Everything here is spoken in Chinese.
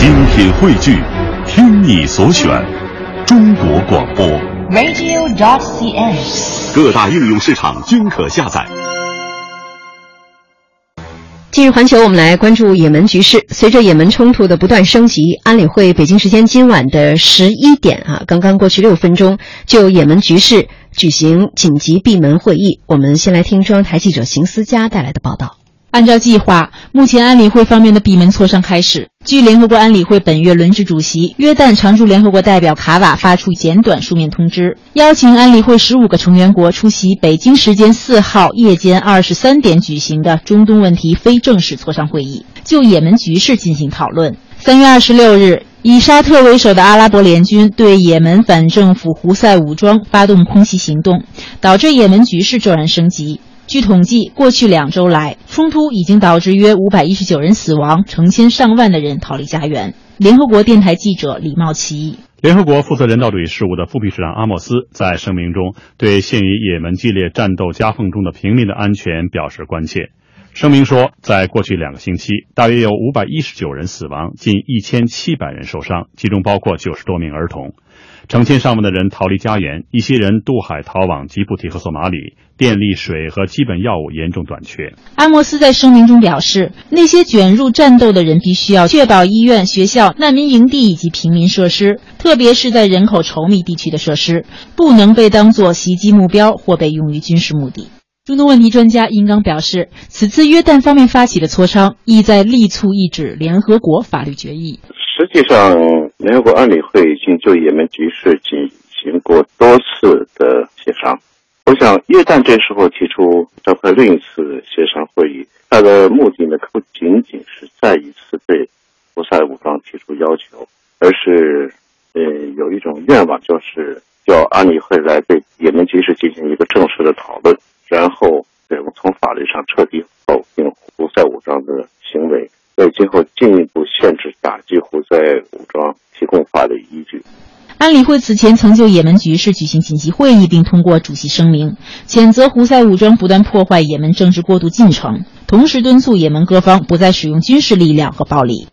精品汇聚，听你所选，中国广播。radio.dot.cn，。各大应用市场均可下载。今日环球，我们来关注也门局势。随着也门冲突的不断升级，安理会北京时间今晚的十一点啊，刚刚过去六分钟，就也门局势举行紧急闭门会议。我们先来听中央台记者邢思佳带来的报道。按照计划，目前安理会方面的闭门磋商开始。据联合国安理会本月轮值主席、约旦常驻联合国代表卡瓦发出简短书面通知，邀请安理会十五个成员国出席北京时间四号夜间二十三点举行的中东问题非正式磋商会议，就也门局势进行讨论。三月二十六日，以沙特为首的阿拉伯联军对也门反政府胡塞武装发动空袭行动，导致也门局势骤然升级。据统计，过去两周来，冲突已经导致约五百一十九人死亡，成千上万的人逃离家园。联合国电台记者李茂奇。联合国负责人道主义事务的副秘书长阿莫斯在声明中对陷于也门激烈战斗夹缝中的平民的安全表示关切。声明说，在过去两个星期，大约有五百一十九人死亡，近一千七百人受伤，其中包括九十多名儿童。成千上万的人逃离家园，一些人渡海逃往吉布提和索马里，电力、水和基本药物严重短缺。阿莫斯在声明中表示，那些卷入战斗的人必须要确保医院、学校、难民营地以及平民设施，特别是在人口稠密地区的设施，不能被当作袭击目标或被用于军事目的。中东问题专家殷刚表示，此次约旦方面发起的磋商，意在力促一纸联合国法律决议。实际上，联合国安理会已经就也门局势进行过多次的协商。我想，约旦这时候提出召开另一次协商会议，它的目的呢，不仅仅是再一次对胡塞武装提出要求，而是呃有一种愿望，就是叫安理会来对也门局势进行一个正式的讨论，然后对从法律上彻底否定胡塞武装的行为。为今后进一步限制打击胡塞武装提供法律依据。安理会此前曾就也门局势举行紧急会议，并通过主席声明，谴责胡塞武装不断破坏也门政治过渡进程，同时敦促也门各方不再使用军事力量和暴力。